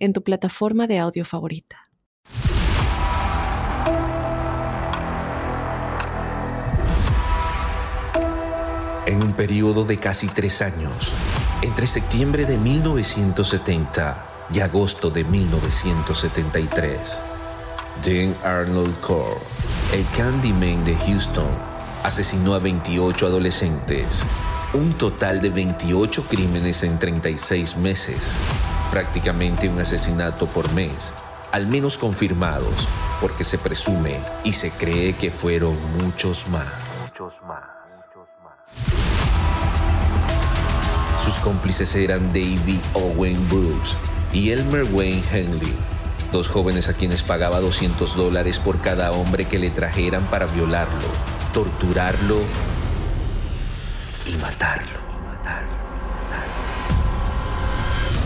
en tu plataforma de audio favorita. En un periodo de casi tres años, entre septiembre de 1970 y agosto de 1973, Jane Arnold Core, el Candyman de Houston, asesinó a 28 adolescentes, un total de 28 crímenes en 36 meses, prácticamente un asesinato por mes, al menos confirmados, porque se presume y se cree que fueron muchos más. Muchos más. Sus cómplices eran David Owen Brooks y Elmer Wayne Henley, dos jóvenes a quienes pagaba 200 dólares por cada hombre que le trajeran para violarlo, torturarlo y matarlo.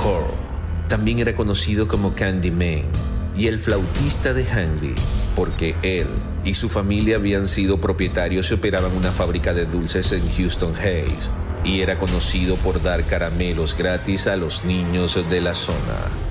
Cole también era conocido como Candyman y el flautista de Hanley, porque él y su familia habían sido propietarios y operaban una fábrica de dulces en Houston Hayes, y era conocido por dar caramelos gratis a los niños de la zona.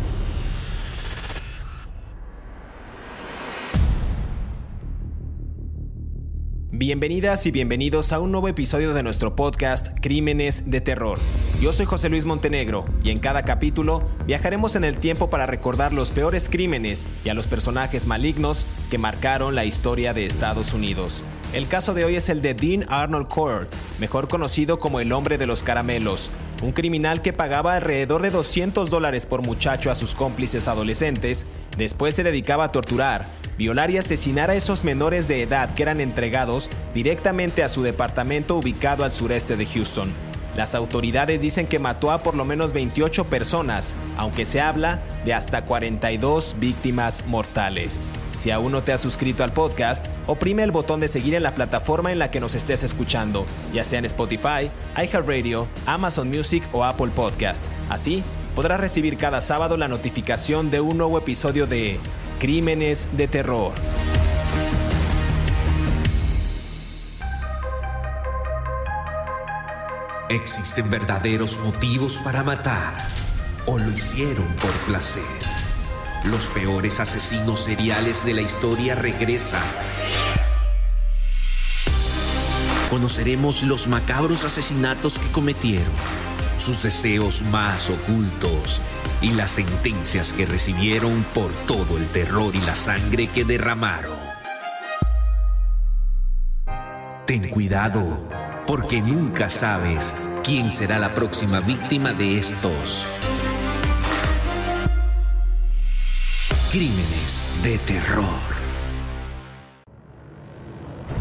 Bienvenidas y bienvenidos a un nuevo episodio de nuestro podcast Crímenes de Terror. Yo soy José Luis Montenegro y en cada capítulo viajaremos en el tiempo para recordar los peores crímenes y a los personajes malignos que marcaron la historia de Estados Unidos. El caso de hoy es el de Dean Arnold Cord, mejor conocido como el hombre de los caramelos, un criminal que pagaba alrededor de 200 dólares por muchacho a sus cómplices adolescentes, después se dedicaba a torturar, violar y asesinar a esos menores de edad que eran entregados directamente a su departamento ubicado al sureste de Houston. Las autoridades dicen que mató a por lo menos 28 personas, aunque se habla de hasta 42 víctimas mortales. Si aún no te has suscrito al podcast, oprime el botón de seguir en la plataforma en la que nos estés escuchando, ya sea en Spotify, iHeartRadio, Amazon Music o Apple Podcast. Así podrás recibir cada sábado la notificación de un nuevo episodio de Crímenes de Terror. ¿Existen verdaderos motivos para matar o lo hicieron por placer? Los peores asesinos seriales de la historia regresan. Conoceremos los macabros asesinatos que cometieron, sus deseos más ocultos y las sentencias que recibieron por todo el terror y la sangre que derramaron. Ten cuidado, porque nunca sabes quién será la próxima víctima de estos crímenes de terror.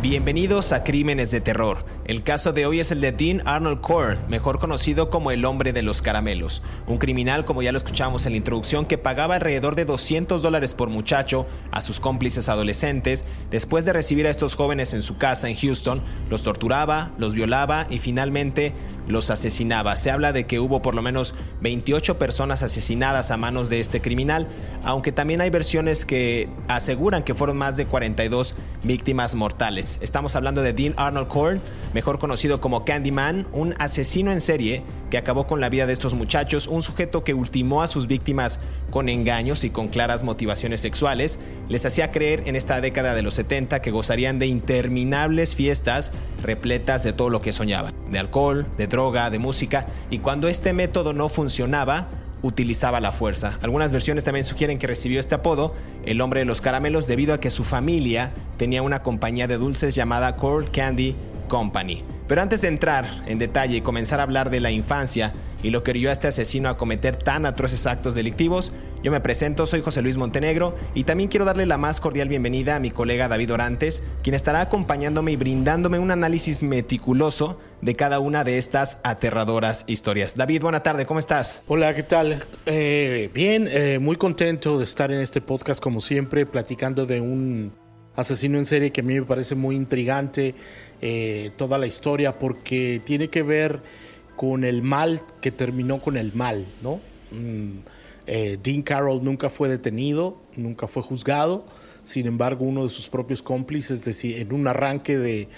Bienvenidos a Crímenes de Terror. El caso de hoy es el de Dean Arnold Core, mejor conocido como el hombre de los caramelos. Un criminal, como ya lo escuchamos en la introducción, que pagaba alrededor de 200 dólares por muchacho a sus cómplices adolescentes. Después de recibir a estos jóvenes en su casa en Houston, los torturaba, los violaba y finalmente los asesinaba. Se habla de que hubo por lo menos 28 personas asesinadas a manos de este criminal, aunque también hay versiones que aseguran que fueron más de 42 víctimas mortales. Estamos hablando de Dean Arnold Korn, mejor conocido como Candyman, un asesino en serie que acabó con la vida de estos muchachos, un sujeto que ultimó a sus víctimas con engaños y con claras motivaciones sexuales, les hacía creer en esta década de los 70 que gozarían de interminables fiestas repletas de todo lo que soñaban, de alcohol, de droga, de música, y cuando este método no funcionaba, utilizaba la fuerza. Algunas versiones también sugieren que recibió este apodo, el hombre de los caramelos, debido a que su familia tenía una compañía de dulces llamada Cord Candy Company. Pero antes de entrar en detalle y comenzar a hablar de la infancia y lo que orió a este asesino a cometer tan atroces actos delictivos, yo me presento, soy José Luis Montenegro y también quiero darle la más cordial bienvenida a mi colega David Orantes, quien estará acompañándome y brindándome un análisis meticuloso de cada una de estas aterradoras historias. David, buena tarde, ¿cómo estás? Hola, ¿qué tal? Eh, bien, eh, muy contento de estar en este podcast como siempre, platicando de un asesino en serie que a mí me parece muy intrigante eh, toda la historia porque tiene que ver con el mal que terminó con el mal, ¿no? Mm, eh, Dean Carroll nunca fue detenido, nunca fue juzgado, sin embargo uno de sus propios cómplices en un arranque de,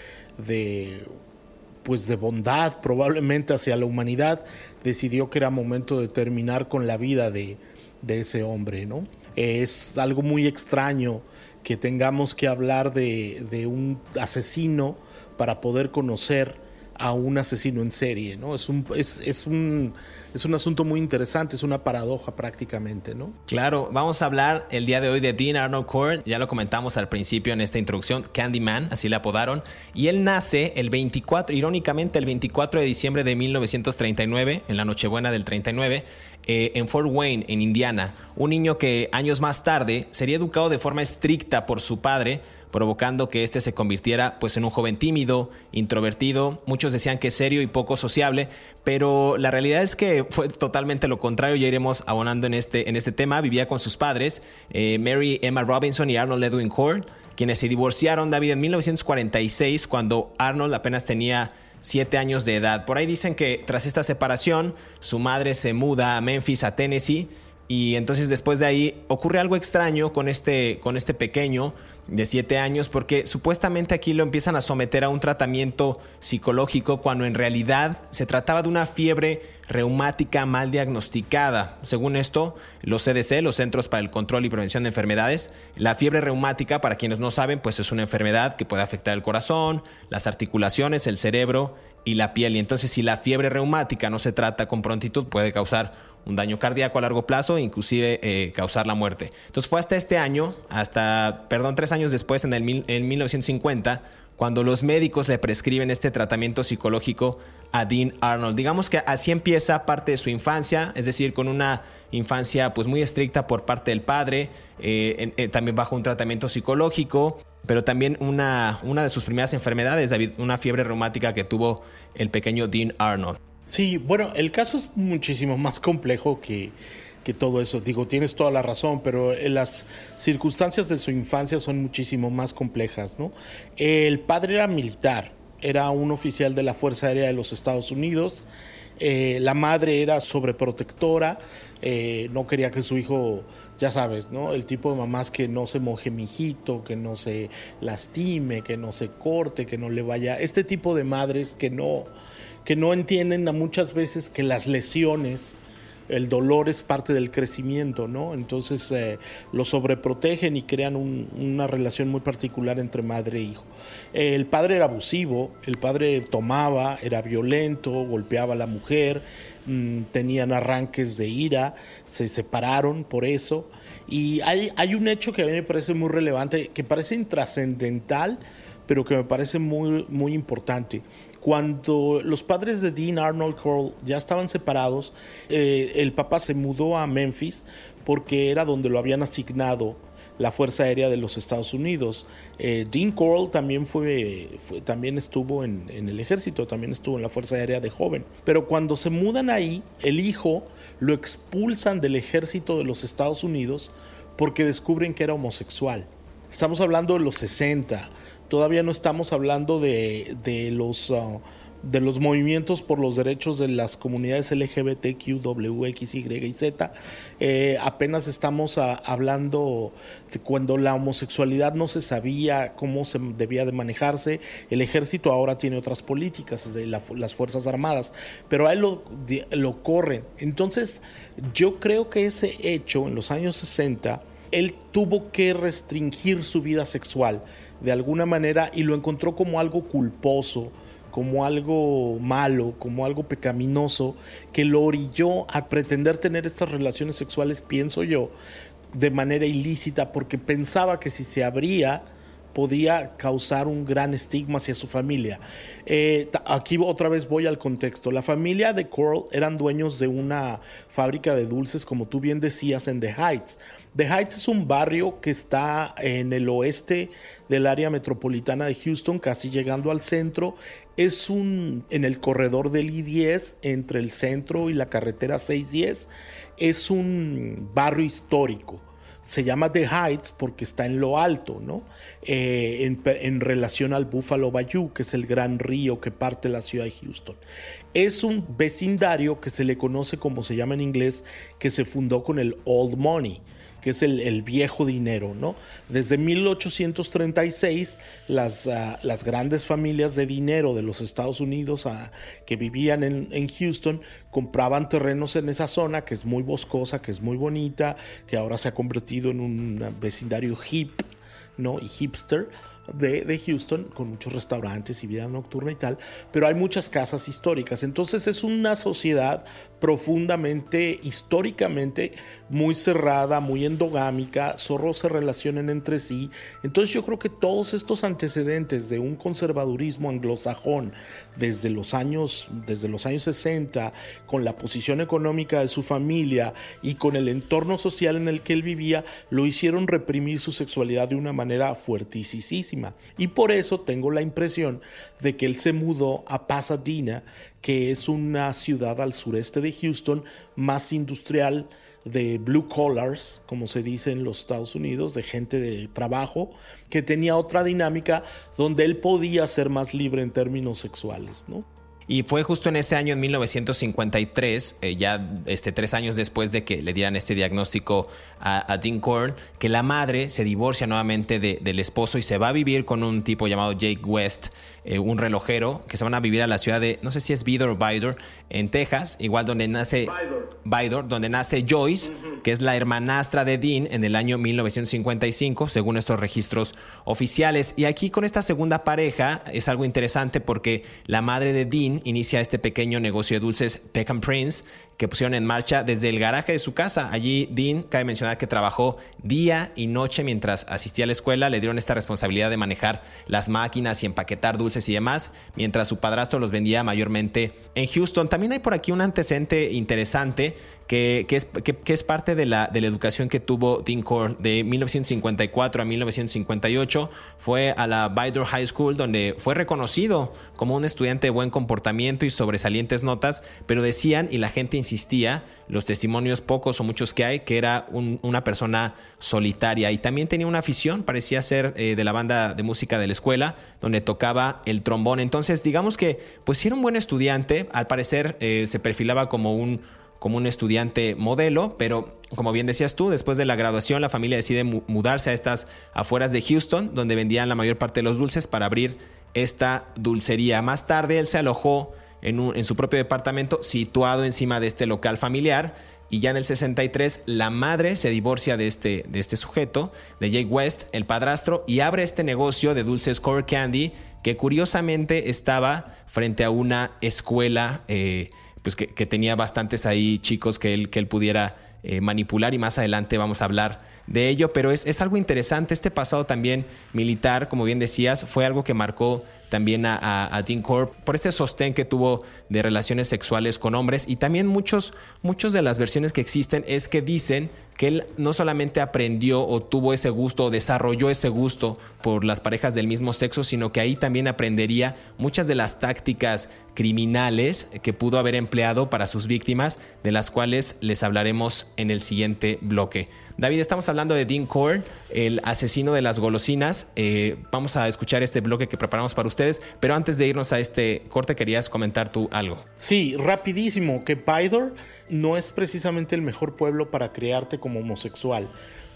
pues de bondad probablemente hacia la humanidad decidió que era momento de terminar con la vida de ese hombre, ¿no? Es algo muy extraño que tengamos que hablar de, de un asesino para poder conocer a un asesino en serie, ¿no? Es un, es, es, un, es un asunto muy interesante, es una paradoja prácticamente, ¿no? Claro, vamos a hablar el día de hoy de Dean Arnold Court, ya lo comentamos al principio en esta introducción, Candyman, así le apodaron, y él nace el 24, irónicamente el 24 de diciembre de 1939, en la Nochebuena del 39, eh, en Fort Wayne, en Indiana, un niño que años más tarde sería educado de forma estricta por su padre, provocando que este se convirtiera pues en un joven tímido, introvertido, muchos decían que serio y poco sociable, pero la realidad es que fue totalmente lo contrario, ya iremos abonando en este, en este tema, vivía con sus padres, eh, Mary Emma Robinson y Arnold Edwin Hort, quienes se divorciaron David en 1946 cuando Arnold apenas tenía siete años de edad. Por ahí dicen que tras esta separación, su madre se muda a Memphis, a Tennessee, y entonces después de ahí ocurre algo extraño con este, con este pequeño de 7 años porque supuestamente aquí lo empiezan a someter a un tratamiento psicológico cuando en realidad se trataba de una fiebre reumática mal diagnosticada. Según esto, los CDC, los Centros para el Control y Prevención de Enfermedades, la fiebre reumática, para quienes no saben, pues es una enfermedad que puede afectar el corazón, las articulaciones, el cerebro y la piel. Y entonces si la fiebre reumática no se trata con prontitud, puede causar un daño cardíaco a largo plazo e inclusive eh, causar la muerte. Entonces fue hasta este año, hasta, perdón, tres años después, en, el en 1950, cuando los médicos le prescriben este tratamiento psicológico a Dean Arnold. Digamos que así empieza parte de su infancia, es decir, con una infancia pues muy estricta por parte del padre, eh, eh, también bajo un tratamiento psicológico, pero también una, una de sus primeras enfermedades, David, una fiebre reumática que tuvo el pequeño Dean Arnold. Sí, bueno, el caso es muchísimo más complejo que, todo eso. Digo, tienes toda la razón, pero eh, las circunstancias de su infancia son muchísimo más complejas, ¿no? El padre era militar, era un oficial de la Fuerza Aérea de los Estados Unidos. Eh, la madre era sobreprotectora, eh, no quería que su hijo, ya sabes, ¿no? El tipo de mamás que no se moje mi hijito, que no se lastime, que no se corte, que no le vaya. Este tipo de madres que no que no entienden a muchas veces que las lesiones, el dolor es parte del crecimiento, ¿no? Entonces eh, lo sobreprotegen y crean una relación muy particular entre madre e hijo. el padre era abusivo, el padre tomaba, era violento, golpeaba a la mujer, mm, tenían arranques de ira, se separaron por eso. Y hay, hay un hecho que a mí me parece muy relevante, que parece intrascendental, pero que me parece muy, muy importante. Cuando los padres de Dean Arnold Cole ya estaban separados, eh, el papá se mudó a Memphis porque era donde lo habían asignado la Fuerza Aérea de los Estados Unidos. Eh, Dean Coral también fue, también estuvo en, el ejército, también estuvo en la Fuerza Aérea de joven. Pero cuando se mudan ahí, el hijo lo expulsan del ejército de los Estados Unidos porque descubren que era homosexual. Estamos hablando de los 60 todavía no estamos hablando de, de los... Uh, de los movimientos por los derechos de las comunidades LGBTQ, W, X, Y Z. Eh, apenas estamos uh, hablando de cuando la homosexualidad no se sabía cómo se debía de manejarse. El ejército ahora tiene otras políticas, las Fuerzas Armadas, pero a él lo, lo corren. Entonces, yo creo que ese hecho en los años 60, él tuvo que restringir su vida sexual de alguna manera y lo encontró como algo culposo, como algo malo, como algo pecaminoso, que lo orilló a pretender tener estas relaciones sexuales, pienso yo, de manera ilícita, porque pensaba que si se abría, podía causar un gran estigma hacia su familia. Eh, aquí otra vez voy al contexto. La familia de Coral eran dueños de una fábrica de dulces, como tú bien decías, en The Heights. The Heights es un barrio que está en el oeste del área metropolitana de Houston, casi llegando al centro. Es un en el corredor del I-10 entre el centro y la carretera 610. Es un barrio histórico se llama The Heights porque está en lo alto, ¿no? Eh, en, relación al Buffalo Bayou, que es el gran río que parte la ciudad de Houston. Es un vecindario que se le conoce como se llama en inglés, que se fundó con el Old Money que es el, viejo dinero, ¿no? Desde 1836, las, ah, las grandes familias de dinero de los Estados Unidos ah, que vivían en, en, Houston compraban terrenos en esa zona, que es muy boscosa, que es muy bonita, que ahora se ha convertido en un vecindario hip, ¿no? Y hipster de, Houston, con muchos restaurantes y vida nocturna y tal, pero hay muchas casas históricas. Entonces es una sociedad profundamente, históricamente, muy cerrada, muy endogámica, zorros se relacionan entre sí. Entonces yo creo que todos estos antecedentes de un conservadurismo anglosajón desde los años, desde los años 60, con la posición económica de su familia y con el entorno social en el que él vivía, lo hicieron reprimir su sexualidad de una manera fuertísima y por eso tengo la impresión de que él se mudó a Pasadena, que es una ciudad al sureste de Houston, más industrial, de blue collars, como se dice en los Estados Unidos, de gente de trabajo, que tenía otra dinámica donde él podía ser más libre en términos sexuales, ¿no? Y fue justo en ese año, en 1953, eh, ya este, tres años después de que le dieran este diagnóstico a, Dean Korn, que la madre se divorcia nuevamente del esposo y se va a vivir con un tipo llamado Jake West, eh, un relojero, que se van a vivir a la ciudad de, no sé si es Vidor o Bidor, en Texas, igual donde nace Bidor, donde nace Joyce, que es la hermanastra de Dean en el año 1955, según estos registros oficiales. Y aquí con esta segunda pareja es algo interesante porque la madre de Dean inicia este pequeño negocio de dulces Peckham Prince que pusieron en marcha desde el garaje de su casa. Allí Dean, cabe mencionar que trabajó día y noche mientras asistía a la escuela, le dieron esta responsabilidad de manejar las máquinas y empaquetar dulces y demás, mientras su padrastro los vendía mayormente en Houston. También hay por aquí un antecedente interesante que, es, que, es, parte de la, de la, educación que tuvo Dean Core de 1954 a 1958. Fue a la Bidor High School donde fue reconocido como un estudiante de buen comportamiento y sobresalientes notas, pero decían y la gente insistía, los testimonios pocos o muchos que hay, que era una persona solitaria y también tenía una afición, parecía ser eh, de la banda de música de la escuela, donde tocaba el trombón. Entonces, digamos que, pues era un buen estudiante, al parecer eh, se perfilaba como un como un estudiante modelo, pero como bien decías tú, después de la graduación la familia decide mudarse a estas afueras de Houston, donde vendían la mayor parte de los dulces para abrir esta dulcería. Más tarde él se alojó en, su propio departamento situado encima de este local familiar y ya en el 63 la madre se divorcia de este, de este sujeto, de Jake West, el padrastro, y abre este negocio de dulces Core Candy que curiosamente estaba frente a una escuela eh, pues que, tenía bastantes ahí chicos que él, que él pudiera eh, manipular y más adelante vamos a hablar de ello, pero es, es, algo interesante. Este pasado también militar, como bien decías, fue algo que marcó también a, a, Corp por ese sostén que tuvo de relaciones sexuales con hombres. Y también muchos, muchos de las versiones que existen es que dicen que él no solamente aprendió o tuvo ese gusto o desarrolló ese gusto por las parejas del mismo sexo, sino que ahí también aprendería muchas de las tácticas criminales que pudo haber empleado para sus víctimas, de las cuales les hablaremos en el siguiente bloque. David, estamos hablando de Dean Korn, el asesino de las golosinas. Eh, vamos a escuchar este bloque que preparamos para ustedes, pero antes de irnos a este corte, querías comentar tú algo. Sí, rapidísimo, que Bidor no es precisamente el mejor pueblo para crearte como homosexual.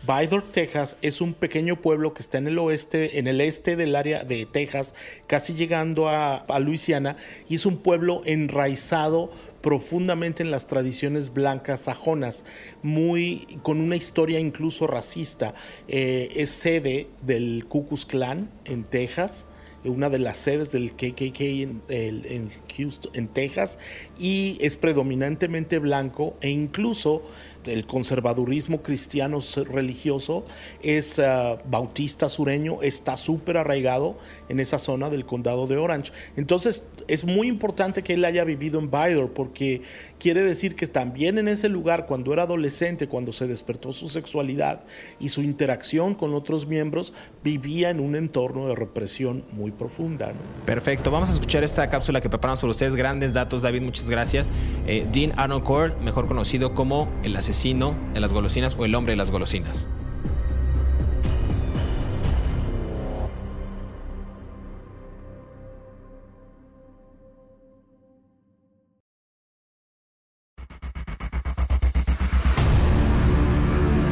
Bidor, Texas es un pequeño pueblo que está en el oeste, en el este del área de Texas, casi llegando a, Luisiana, y es un pueblo enraizado profundamente en las tradiciones blancas sajonas, muy con una historia incluso racista. Eh, es sede del Ku Klux Klan en Texas una de las sedes del KKK en, Houston, en Texas, y es predominantemente blanco e incluso el conservadurismo cristiano religioso es ah, bautista sureño, está súper arraigado en esa zona del condado de Orange. Entonces es muy importante que él haya vivido en Bydor porque quiere decir que también en ese lugar, cuando era adolescente, cuando se despertó su sexualidad y su interacción con otros miembros, vivía en un entorno de represión muy profunda. Perfecto, vamos a escuchar esta cápsula que preparamos por ustedes. Grandes datos, David, muchas gracias. Eh, Dean Arnold Court, mejor conocido como el asesino de las golosinas o el hombre de las golosinas.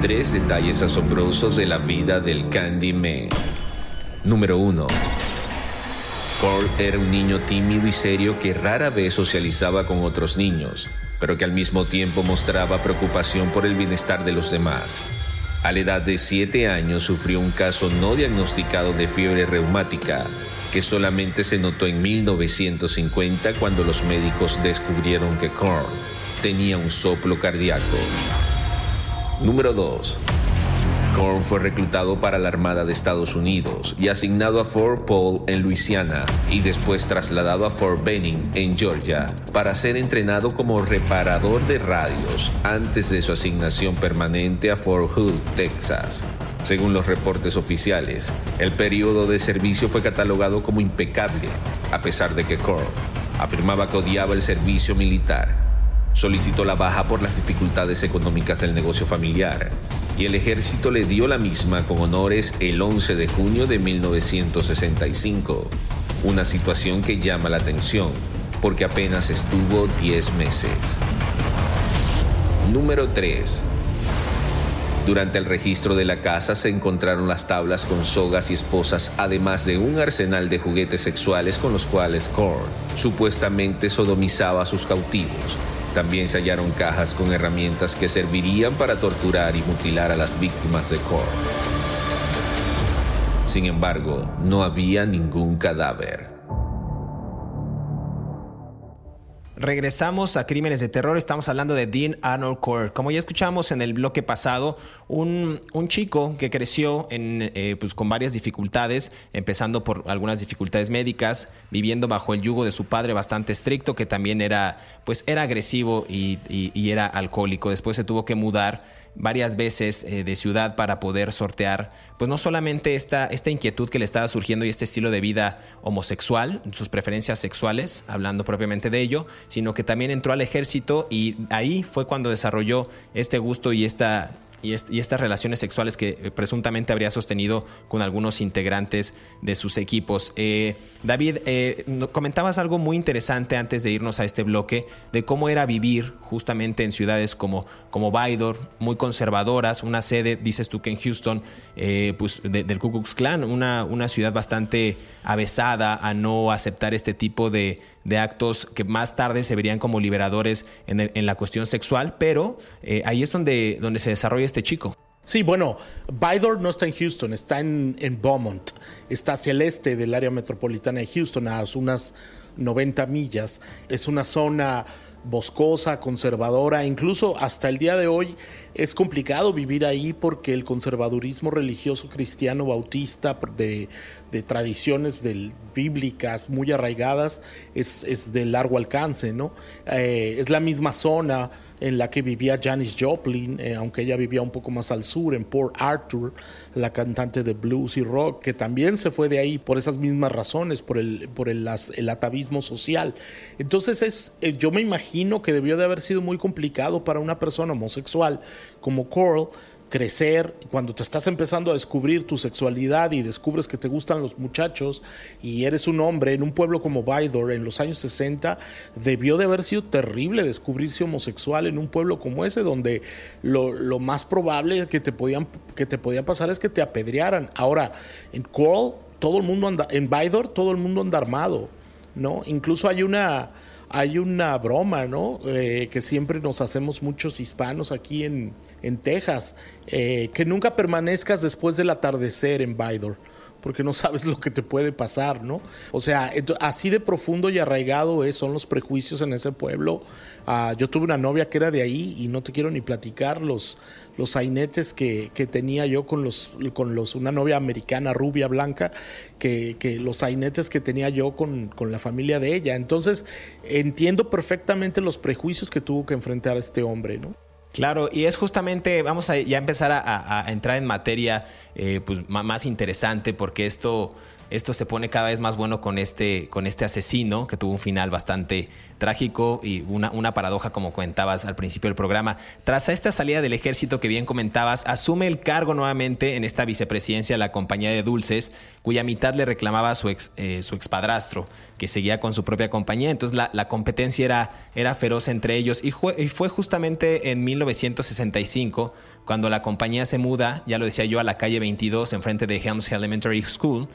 Tres detalles asombrosos de la vida del Candyman. Número 1. Cole era un niño tímido y serio que rara vez socializaba con otros niños, pero que al mismo tiempo mostraba preocupación por el bienestar de los demás. A la edad de 7 años sufrió un caso no diagnosticado de fiebre reumática, que solamente se notó en 1950 cuando los médicos descubrieron que Cole tenía un soplo cardíaco. Número 2. Korn fue reclutado para la Armada de Estados Unidos y asignado a Fort Paul en Luisiana y después trasladado a Fort Benning en Georgia para ser entrenado como reparador de radios antes de su asignación permanente a Fort Hood, Texas. Según los reportes oficiales, el periodo de servicio fue catalogado como impecable, a pesar de que Korn afirmaba que odiaba el servicio militar solicitó la baja por las dificultades económicas del negocio familiar y el ejército le dio la misma con honores el 11 de junio de 1965, una situación que llama la atención porque apenas estuvo 10 meses. Número 3. Durante el registro de la casa se encontraron las tablas con sogas y esposas, además de un arsenal de juguetes sexuales con los cuales Korn supuestamente sodomizaba a sus cautivos también se hallaron cajas con herramientas que servirían para torturar y mutilar a las víctimas de Core. Sin embargo, no había ningún cadáver. Regresamos a Crímenes de Terror, estamos hablando de Dean Arnold Core. Como ya escuchamos en el bloque pasado, un, chico que creció en, eh, pues con varias dificultades, empezando por algunas dificultades médicas, viviendo bajo el yugo de su padre bastante estricto, que también era, pues era agresivo y era alcohólico. Después se tuvo que mudar varias veces eh, de ciudad para poder sortear, pues no solamente esta, esta inquietud que le estaba surgiendo y este estilo de vida homosexual, sus preferencias sexuales, hablando propiamente de ello, sino que también entró al ejército y ahí fue cuando desarrolló este gusto y esta y, estas relaciones sexuales que eh, presuntamente habría sostenido con algunos integrantes de sus equipos. Eh, David, comentabas algo muy interesante antes de irnos a este bloque de cómo era vivir justamente en ciudades como, como Bydor, muy conservadoras, una sede, dices tú que en Houston, pues del Ku Klux Klan, una, una ciudad bastante avesada a no aceptar este tipo de, de actos que más tarde se verían como liberadores en, la cuestión sexual, pero eh, ahí es donde, donde se desarrolla este chico. Sí, bueno, Bydor no está en Houston, está en Beaumont, está hacia el este del área metropolitana de Houston, a unas 90 millas. Es una zona boscosa, conservadora, incluso hasta el día de hoy es complicado vivir ahí porque el conservadurismo religioso cristiano bautista de, tradiciones del, bíblicas muy arraigadas es, de largo alcance, ¿no? Eh, es la misma zona en la que vivía Janis Joplin, eh, aunque ella vivía un poco más al sur, en Port Arthur, la cantante de blues y rock, que también se fue de ahí por esas mismas razones, por el, por el, el atavismo social. Entonces es, eh, yo me imagino que debió de haber sido muy complicado para una persona homosexual como Coral crecer, cuando te estás empezando a descubrir tu sexualidad y descubres que te gustan los muchachos y eres un hombre en un pueblo como Bydor en los años 60, debió de haber sido terrible descubrirse homosexual en un pueblo como ese, donde lo, más probable que te, podían, que te podía pasar es que te apedrearan. Ahora, en Coral, todo el mundo anda, en Bydor, todo el mundo anda armado, ¿no? Incluso hay una hay una broma, ¿no? Eh, que siempre nos hacemos muchos hispanos aquí en, en Texas, eh, que nunca permanezcas después del atardecer en Bydor. Porque no sabes lo que te puede pasar, ¿no? O sea, así de profundo y arraigado es, son los prejuicios en ese pueblo. Ah, yo tuve una novia que era de ahí y no te quiero ni platicar los, los sainetes que, tenía yo con los, con los, una novia americana rubia blanca, que, que los sainetes que tenía yo con, con, la familia de ella. Entonces, entiendo perfectamente los prejuicios que tuvo que enfrentar este hombre, ¿no? Claro, y es justamente, vamos a ya empezar a, entrar en materia eh, pues, más interesante, porque esto esto se pone cada vez más bueno con este, con este asesino que tuvo un final bastante trágico y una, una paradoja como comentabas al principio del programa. Tras esta salida del ejército que bien comentabas, asume el cargo nuevamente en esta vicepresidencia de la compañía de dulces, cuya mitad le reclamaba su ex, eh, su expadrastro, que seguía con su propia compañía. Entonces la, competencia era, era feroz entre ellos y, y fue justamente en 1965 cuando la compañía se muda, ya lo decía yo, a la calle 22 enfrente de Helms Elementary School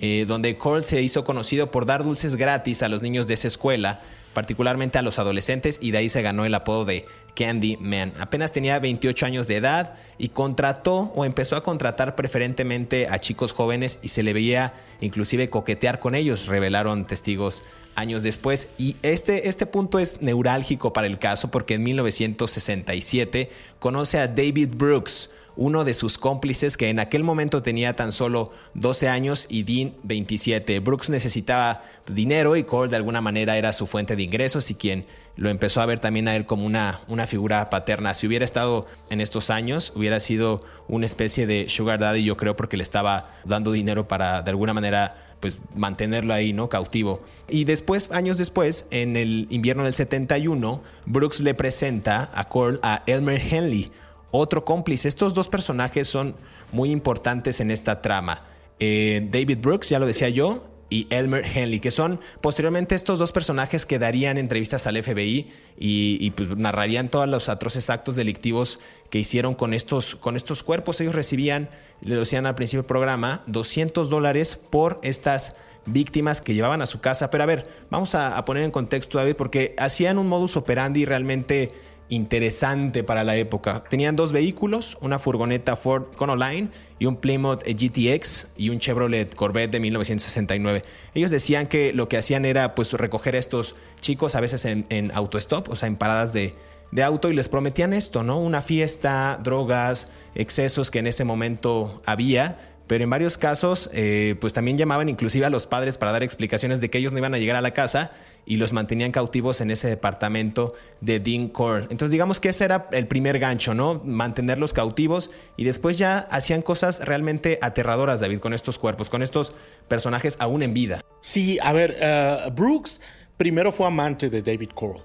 eh, donde Cole se hizo conocido por dar dulces gratis a los niños de esa escuela, particularmente a los adolescentes, y de ahí se ganó el apodo de Candy Man. Apenas tenía 28 años de edad y contrató o empezó a contratar preferentemente a chicos jóvenes y se le veía inclusive coquetear con ellos, revelaron testigos años después. Y este, este punto es neurálgico para el caso porque en 1967 conoce a David Brooks, uno de sus cómplices que en aquel momento tenía tan solo 12 años y Dean 27. Brooks necesitaba pues, dinero y Cole de alguna manera era su fuente de ingresos y quien lo empezó a ver también a él como una, una figura paterna. Si hubiera estado en estos años, hubiera sido una especie de sugar daddy, yo creo, porque le estaba dando dinero para de alguna manera pues mantenerlo ahí, ¿no? Cautivo. Y después, años después, en el invierno del 71, Brooks le presenta a Cole a Elmer Henley, otro cómplice. Estos dos personajes son muy importantes en esta trama. Eh, David Brooks, ya lo decía yo, y Elmer Henley, que son posteriormente estos dos personajes que darían entrevistas al FBI y, pues narrarían todos los atroces actos delictivos que hicieron con estos, con estos cuerpos. Ellos recibían, le decían al principio del programa, 200 dólares por estas víctimas que llevaban a su casa. Pero a ver, vamos a, a poner en contexto, David, porque hacían un modus operandi realmente interesante para la época. Tenían dos vehículos, una furgoneta Ford Econoline y un Plymouth GTX y un Chevrolet Corvette de 1969. Ellos decían que lo que hacían era pues recoger a estos chicos a veces en, en autostop, o sea, en paradas de, de auto y les prometían esto, ¿no? Una fiesta, drogas, excesos que en ese momento había, pero en varios casos eh, pues también llamaban inclusive a los padres para dar explicaciones de que ellos no iban a llegar a la casa y los mantenían cautivos en ese departamento de Dean Core. Entonces digamos que ese era el primer gancho, ¿no? Mantenerlos cautivos y después ya hacían cosas realmente aterradoras, David, con estos cuerpos, con estos personajes aún en vida. Sí, a ver, uh, Brooks primero fue amante de David Cole.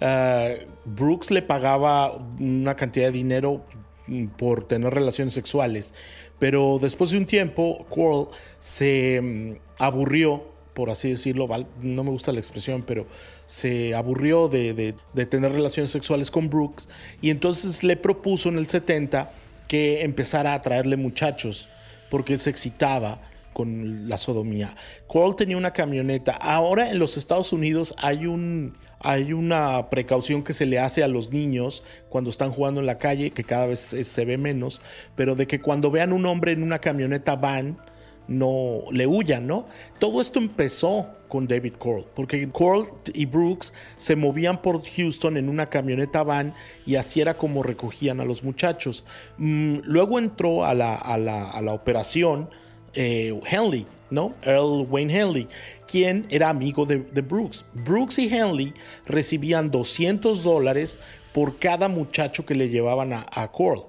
Uh, Brooks le pagaba una cantidad de dinero por tener relaciones sexuales, pero después de un tiempo, Cole se mm, aburrió por así decirlo, no me gusta la expresión, pero se aburrió de, tener relaciones sexuales con Brooks y entonces le propuso en el 70 que empezara a traerle muchachos porque se excitaba con la sodomía. Cole tenía una camioneta. Ahora en los Estados Unidos hay un hay una precaución que se le hace a los niños cuando están jugando en la calle, que cada vez se ve menos, pero de que cuando vean un hombre en una camioneta van, no le huyan, ¿no? Todo esto empezó con David Cole, porque Cole y Brooks se movían por Houston en una camioneta van y así era como recogían a los muchachos. Mm, luego entró a la, a la, operación eh, Henley, ¿no? Earl Wayne Henley, quien era amigo de, Brooks. Brooks y Henley recibían 200 dólares por cada muchacho que le llevaban a, a Cole.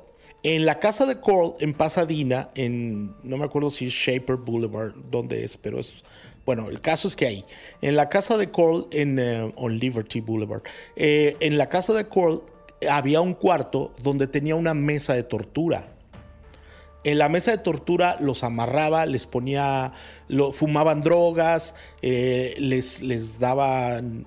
En la casa de Coral en Pasadena, en no me acuerdo si es Shaper Boulevard, dónde es, pero es bueno, el caso es que ahí, en la casa de Coral en eh, on Liberty Boulevard, eh, en la casa de Coral había un cuarto donde tenía una mesa de tortura. En la mesa de tortura los amarraba, les ponía, fumaban drogas, eh, les, les daban,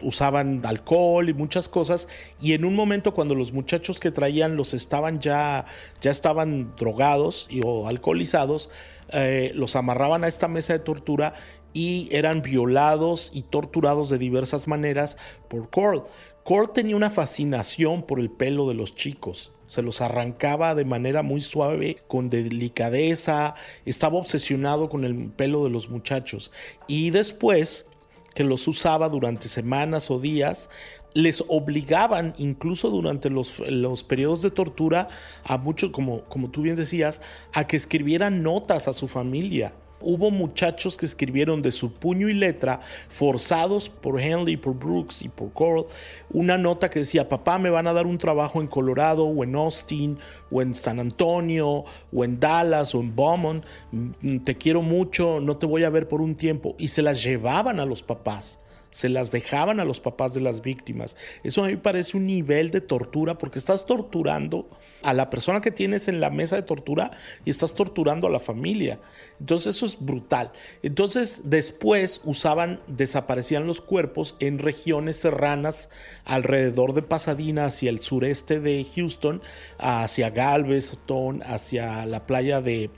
usaban alcohol y muchas cosas. Y en un momento cuando los muchachos que traían los estaban ya, ya estaban drogados y, o alcoholizados, eh, los amarraban a esta mesa de tortura y eran violados y torturados de diversas maneras por Coral. Coral tenía una fascinación por el pelo de los chicos se los arrancaba de manera muy suave, con delicadeza, estaba obsesionado con el pelo de los muchachos. Y después que los usaba durante semanas o días, les obligaban, incluso durante los, los periodos de tortura, a muchos, como, como tú bien decías, a que escribieran notas a su familia Hubo muchachos que escribieron de su puño y letra, forzados por Henley, por Brooks y por Coral, una nota que decía, papá, me van a dar un trabajo en Colorado o en Austin o en San Antonio o en Dallas o en Beaumont, mm, te quiero mucho, no te voy a ver por un tiempo. Y se las llevaban a los papás se las dejaban a los papás de las víctimas. Eso a mí me parece un nivel de tortura porque estás torturando a la persona que tienes en la mesa de tortura y estás torturando a la familia. Entonces eso es brutal. Entonces después usaban, desaparecían los cuerpos en regiones serranas alrededor de Pasadena, hacia el sureste de Houston, hacia Galveston, hacia la playa de,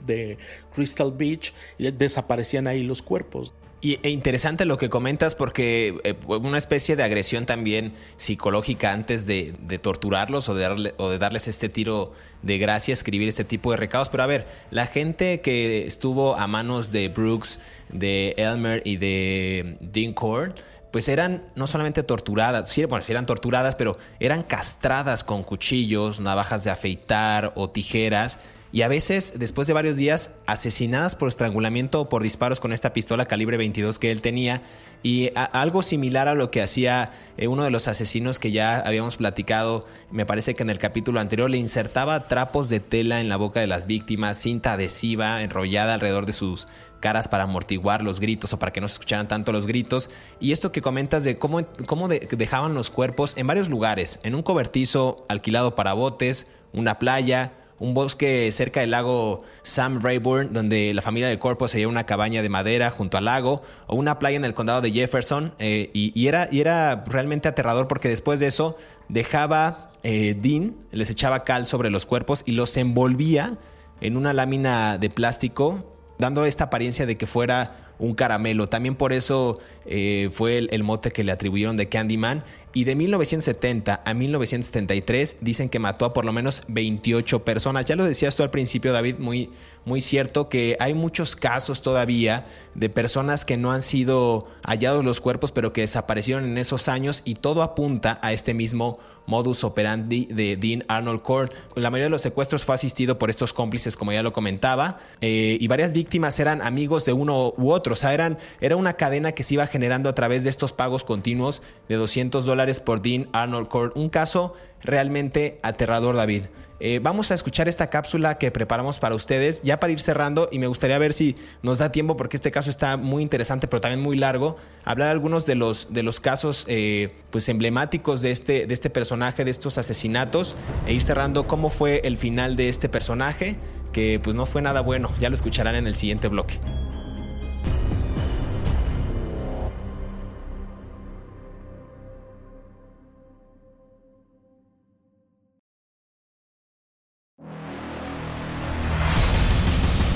Crystal Beach, desaparecían ahí los cuerpos. Y e interesante lo que comentas porque eh, una especie de agresión también psicológica antes de, torturarlos o de, darles este tiro de gracia, escribir este tipo de recados. Pero a ver, la gente que estuvo a manos de Brooks, de Elmer y de Dean Cord, pues eran no solamente torturadas, sí, bueno, sí eran torturadas, pero eran castradas con cuchillos, navajas de afeitar o tijeras y a veces, después de varios días, asesinadas por estrangulamiento o por disparos con esta pistola calibre 22 que él tenía. Y algo similar a lo que hacía eh, uno de los asesinos que ya habíamos platicado, me parece que en el capítulo anterior, le insertaba trapos de tela en la boca de las víctimas, cinta adhesiva enrollada alrededor de sus caras para amortiguar los gritos o para que no se escucharan tanto los gritos. Y esto que comentas de cómo, cómo dejaban los cuerpos en varios lugares, en un cobertizo alquilado para botes, una playa, un bosque cerca del lago Sam Rayburn, donde la familia de Corpo se lleva una cabaña de madera junto al lago, o una playa en el condado de Jefferson. Eh, y, era, y era realmente aterrador porque después de eso dejaba eh, Dean, les echaba cal sobre los cuerpos y los envolvía en una lámina de plástico, dando esta apariencia de que fuera un caramelo. También por eso eh, fue el, mote que le atribuyeron de Candyman. Y de 1970 a 1973 dicen que mató a por lo menos 28 personas. Ya lo decías tú al principio, David, muy, muy cierto que hay muchos casos todavía de personas que no han sido hallados los cuerpos, pero que desaparecieron en esos años y todo apunta a este mismo modus operandi de Dean Arnold Cord. La mayoría de los secuestros fue asistido por estos cómplices, como ya lo comentaba, eh, y varias víctimas eran amigos de uno u otro. O sea, eran, era una cadena que se iba generando a través de estos pagos continuos de 200 dólares por Dean Arnold Cord. Un caso realmente aterrador, David. Eh, vamos a escuchar esta cápsula que preparamos para ustedes, ya para ir cerrando, y me gustaría ver si nos da tiempo, porque este caso está muy interesante, pero también muy largo, hablar algunos de los, de los casos eh, pues emblemáticos de este, de este personaje, de estos asesinatos, e ir cerrando cómo fue el final de este personaje, que pues no fue nada bueno, ya lo escucharán en el siguiente bloque.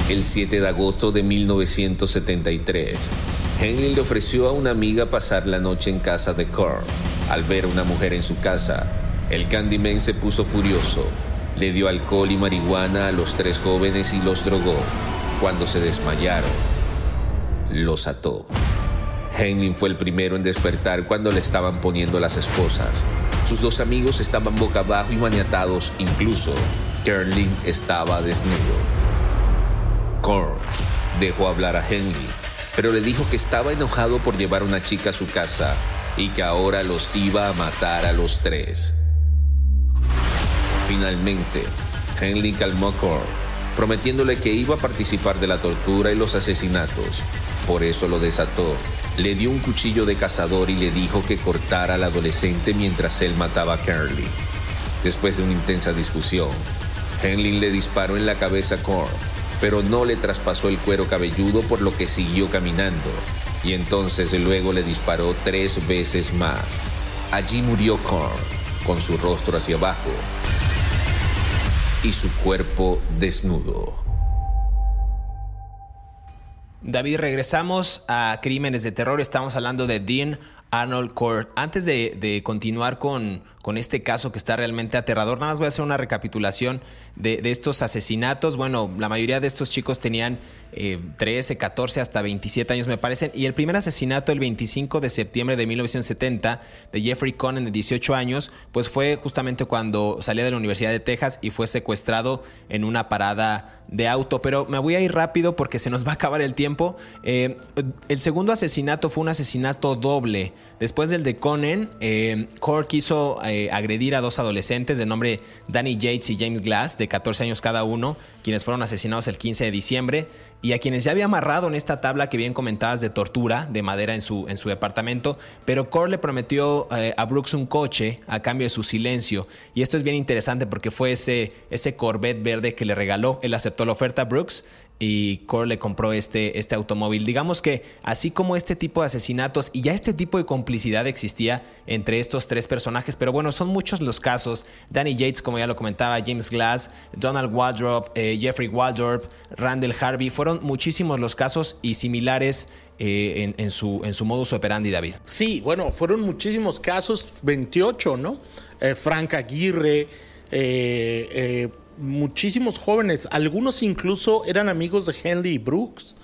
El 7 de agosto de 1973, Henry le ofreció a una amiga pasar la noche en casa de Carl. Al ver a una mujer en su casa, el Candyman se puso furioso. Le dio alcohol y marihuana a los tres jóvenes y los drogó. Cuando se desmayaron, los ató. Henlin fue el primero en despertar cuando le estaban poniendo las esposas. Sus dos amigos estaban boca abajo y maniatados, incluso Kerlin estaba desnudo. Korn dejó hablar a Henry, pero le dijo que estaba enojado por llevar una chica a su casa y que ahora los iba a matar a los tres. Finalmente, Henry calmó a Korn, prometiéndole que iba a participar de la tortura y los asesinatos. Por eso lo desató. Le dio un cuchillo de cazador y le dijo que cortara al adolescente mientras él mataba a Carly. Después de una intensa discusión, Henley le disparó en la cabeza a Korn pero no le traspasó el cuero cabelludo por lo que siguió caminando, y entonces luego le disparó tres veces más. Allí murió Korn, con su rostro hacia abajo y su cuerpo desnudo. David, regresamos a Crímenes de Terror. Estamos hablando de Dean Arnold Court. Antes de, continuar con, con este caso que está realmente aterrador. Nada más voy a hacer una recapitulación de, estos asesinatos. Bueno, la mayoría de estos chicos tenían 13, eh, 14 hasta 27 años me parecen. Y el primer asesinato el 25 de septiembre de 1970 de Jeffrey Conan de 18 años, pues fue justamente cuando salía de la Universidad de Texas y fue secuestrado en una parada de auto. Pero me voy a ir rápido porque se nos va a acabar el tiempo. Eh, el segundo asesinato fue un asesinato doble. Después del de Conan, eh, quiso eh, agredir a dos adolescentes de nombre Danny Yates y James Glass, de 14 años cada uno, quienes fueron asesinados el 15 de diciembre y a quienes ya había amarrado en esta tabla que bien comentabas de tortura de madera en su, en su departamento, pero Core le prometió eh, a Brooks un coche a cambio de su silencio. Y esto es bien interesante porque fue ese, ese Corvette verde que le regaló. Él aceptó la oferta a Brooks y Core le compró este, este automóvil. Digamos que así como este tipo de asesinatos y ya este tipo de complicidad existía entre estos tres personajes, pero bueno, son muchos los casos. Danny Yates, como ya lo comentaba, James Glass, Donald Waldrop, eh, Jeffrey Waldrop, Randall Harvey, fueron muchísimos los casos y similares eh, en, su, en su modus operandi, David. Sí, bueno, fueron muchísimos casos, 28, ¿no? Eh, Frank Aguirre, eh, muchísimos jóvenes, algunos incluso eran amigos de Henry Brooks,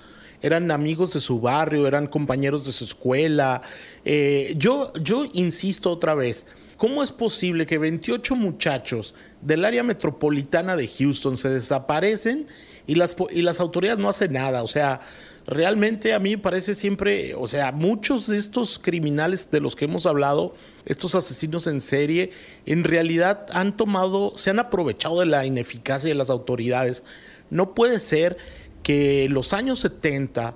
eran amigos de su barrio, eran compañeros de su escuela. Eh, yo, yo insisto otra vez, ¿cómo es posible que 28 muchachos del área metropolitana de Houston se desaparecen y las, y las autoridades no hacen nada? O sea, realmente a mí me parece siempre, o sea, muchos de estos criminales de los que hemos hablado, estos asesinos en serie, en realidad han tomado, se han aprovechado de la ineficacia de las autoridades. No puede ser que los años 70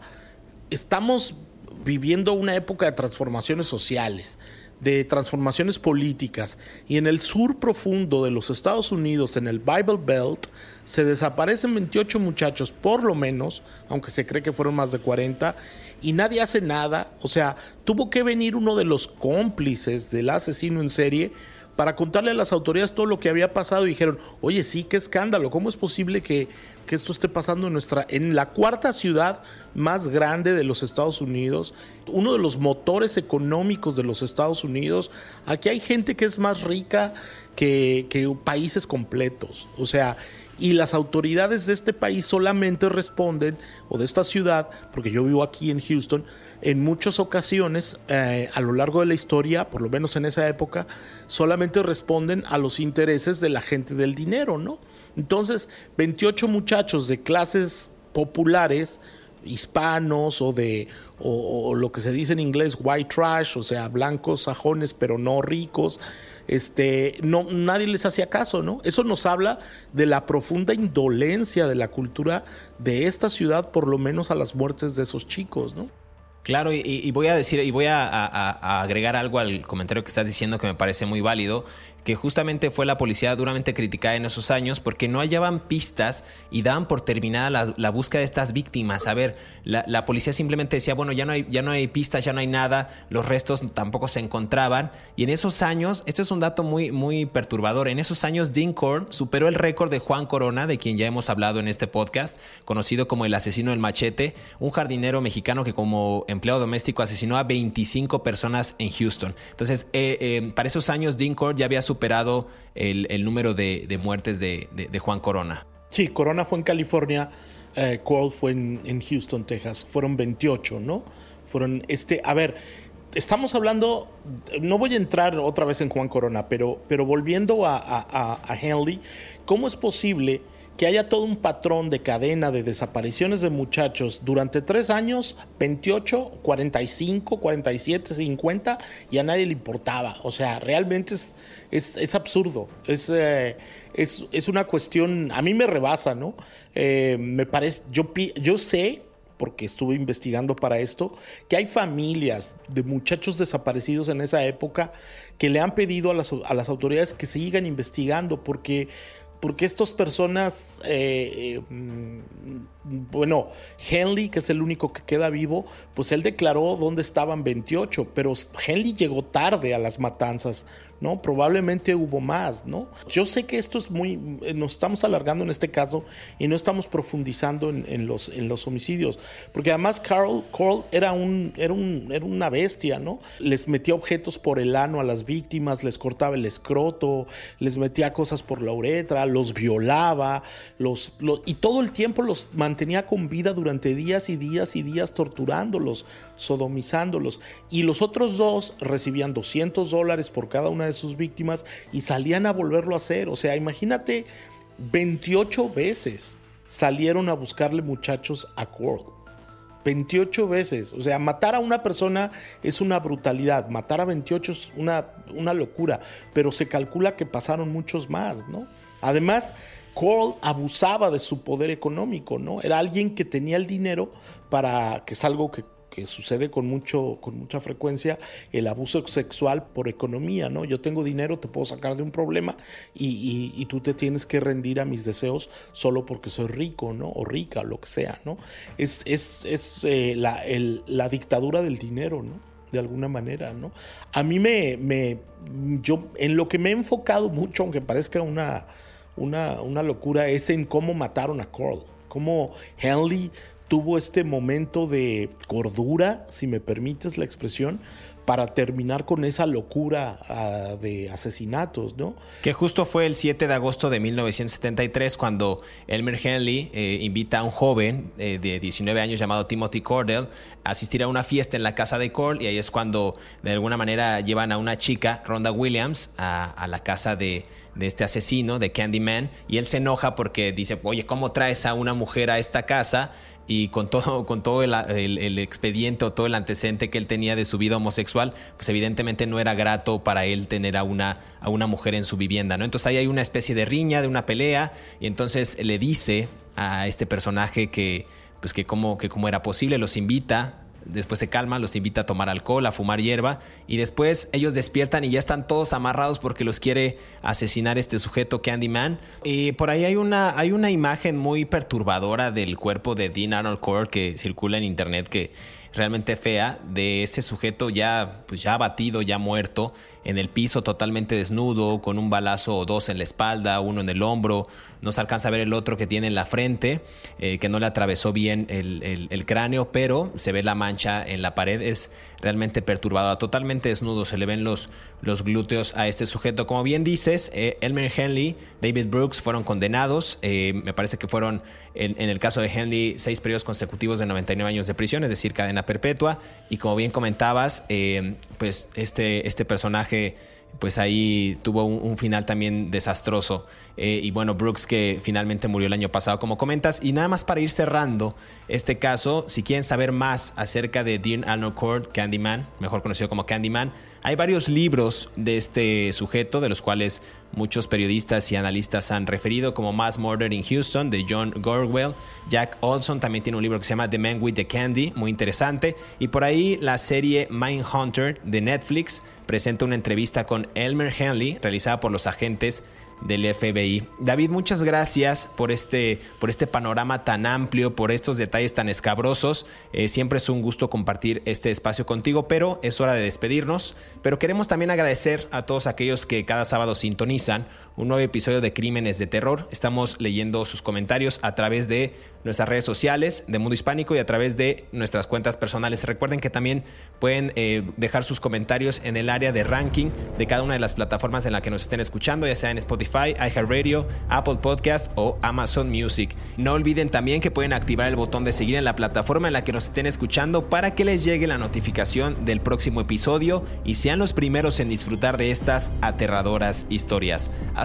estamos viviendo una época de transformaciones sociales de transformaciones políticas y en el sur profundo de los Estados Unidos, en el Bible Belt, se desaparecen 28 muchachos, por lo menos, aunque se cree que fueron más de 40, y nadie hace nada. O sea, tuvo que venir uno de los cómplices del asesino en serie para contarle a las autoridades todo lo que había pasado dijeron, oye, sí, qué escándalo, ¿cómo es posible que, que esto esté pasando en nuestra, en la cuarta ciudad más grande de los Estados Unidos, uno de los motores económicos de los Estados Unidos? Aquí hay gente que es más rica que, que países completos. O sea, y las autoridades de este país solamente responden, o de esta ciudad, porque yo vivo aquí en Houston, en muchas ocasiones eh, a lo largo de la historia, por lo menos en esa época, solamente responden a los intereses de la gente del dinero, ¿no? Entonces, 28 muchachos de clases populares, hispanos o de o, lo que se dice en inglés white trash, o sea, blancos sajones pero no ricos, este, no, nadie les hacía caso, ¿no? Eso nos habla de la profunda indolencia de la cultura de esta ciudad, por lo menos a las muertes de esos chicos, ¿no? Claro, y, voy a decir, y voy a, agregar algo al comentario que estás diciendo que me parece muy válido, que justamente fue la policía duramente criticada en esos años porque no hallaban pistas y daban por terminada la, búsqueda de estas víctimas. A ver, la, policía simplemente decía, bueno, ya no, hay, ya no hay pistas, ya no hay nada, los restos tampoco se encontraban. Y en esos años, esto es un dato muy, muy perturbador, en esos años Dean superó el récord de Juan Corona, de quien ya hemos hablado en este podcast, conocido como el asesino del machete, un jardinero mexicano que como empleado doméstico asesinó a 25 personas en Houston. Entonces, eh, eh, para esos años Dean ya había superado superado el, número de, muertes de, Juan Corona. Sí, Corona fue en California, eh, fue en, Houston, Texas. Fueron 28, ¿no? Fueron, este, a ver, estamos hablando, no voy a entrar otra vez en Juan Corona, pero, pero volviendo a, a Henley, ¿cómo es posible que haya todo un patrón de cadena de desapariciones de muchachos durante tres años, 28, 45, 47, 50, y a nadie le importaba. O sea, realmente es, es, absurdo. Eh, es, es, una cuestión, a mí me rebasa, ¿no? Eh, me parece, yo, yo sé porque estuve investigando para esto, que hay familias de muchachos desaparecidos en esa época que le han pedido a las, a las autoridades que sigan investigando porque porque estas personas, eh, eh, mm, bueno, Henley, que es el único que queda vivo, pues él declaró dónde estaban 28, pero Henley llegó tarde a las matanzas. ¿No? Probablemente hubo más, ¿no? Yo sé que esto es muy, eh, nos estamos alargando en este caso y no estamos profundizando en, los, en los homicidios, porque además Carl, Carl era, un, era, un, era una bestia, ¿no? Les metía objetos por el ano a las víctimas, les cortaba el escroto, les metía cosas por la uretra, los violaba, los, y todo el tiempo los mantenía con vida durante días y días y días torturándolos, sodomizándolos. Y los otros dos recibían 200 dólares por cada una de sus víctimas y salían a volverlo a hacer. O sea, imagínate, 28 veces salieron a buscarle muchachos a Coral. 28 veces. O sea, matar a una persona es una brutalidad. Matar a 28 es una, una locura. Pero se calcula que pasaron muchos más, ¿no? Además, Coral abusaba de su poder económico, ¿no? Era alguien que tenía el dinero para, que es algo que que sucede con, mucho, con mucha frecuencia, el abuso sexual por economía, ¿no? Yo tengo dinero, te puedo sacar de un problema y, tú te tienes que rendir a mis deseos solo porque soy rico, ¿no? O rica, lo que sea, ¿no? Es, es, es eh, la, la dictadura del dinero, ¿no? de alguna manera, ¿no? A mí me, me, yo, en lo que me he enfocado mucho, aunque parezca una, una, una locura, es en cómo mataron a Carl, cómo Henley tuvo este momento de cordura, si me permites la expresión, para terminar con esa locura ah, de asesinatos, ¿no? Que justo fue el 7 de agosto de 1973 cuando Elmer Henley eh, invita a un joven eh, de 19 años llamado Timothy Cordell a asistir a una fiesta en la casa de Cole y ahí es cuando de alguna manera llevan a una chica, Rhonda Williams, a, la casa de este asesino, de Candyman, y él se enoja porque dice, oye, ¿cómo traes a una mujer a esta casa? Y con todo, con todo el, expediente o todo el antecedente que él tenía de su vida homosexual, pues evidentemente no era grato para él tener a una, a una mujer en su vivienda, ¿no? Entonces ahí hay una especie de riña, de una pelea, y entonces le dice a este personaje que, pues que cómo, que cómo era posible, los invita después se calma, los invita a tomar alcohol, a fumar hierba y después ellos despiertan y ya están todos amarrados porque los quiere asesinar este sujeto Candyman. Y por ahí hay una, hay una imagen muy perturbadora del cuerpo de Dean Arnold Core que circula en internet que realmente fea de ese sujeto ya pues ya abatido, ya muerto en el piso totalmente desnudo, con un balazo o dos en la espalda, uno en el hombro, no se alcanza a ver el otro que tiene en la frente, eh, que no le atravesó bien el, cráneo, pero se ve la mancha en la pared, es realmente perturbada, totalmente desnudo, se le ven los, los glúteos a este sujeto. Como bien dices, eh, Elmer Henley, David Brooks fueron condenados, eh, me parece que fueron en, en, el caso de Henley seis periodos consecutivos de 99 años de prisión, es decir, cadena perpetua, y como bien comentabas, pues este, este personaje pues ahí tuvo un, final también desastroso. Eh, y bueno, Brooks que finalmente murió el año pasado, como comentas. Y nada más para ir cerrando este caso, si quieren saber más acerca de Dean Arnold Cord, Candyman, mejor conocido como Candyman, hay varios libros de este sujeto, de los cuales muchos periodistas y analistas han referido, como Mass Murder in Houston, de John Gorwell. Jack Olson también tiene un libro que se llama The Man with the Candy, muy interesante. Y por ahí la serie Mindhunter de Netflix presenta una entrevista con Elmer Henley, realizada por los agentes del FBI. David, muchas gracias por este, por este panorama tan amplio, por estos detalles tan escabrosos. Eh, siempre es un gusto compartir este espacio contigo, pero es hora de despedirnos. Pero queremos también agradecer a todos aquellos que cada sábado sintonizan un nuevo episodio de Crímenes de Terror. Estamos leyendo sus comentarios a través de nuestras redes sociales de Mundo Hispánico y a través de nuestras cuentas personales. Recuerden que también pueden eh, dejar sus comentarios en el área de ranking de cada una de las plataformas en la que nos estén escuchando, ya sea en Spotify, iHeartRadio, Apple Podcast o Amazon Music. No olviden también que pueden activar el botón de seguir en la plataforma en la que nos estén escuchando para que les llegue la notificación del próximo episodio y sean los primeros en disfrutar de estas aterradoras historias.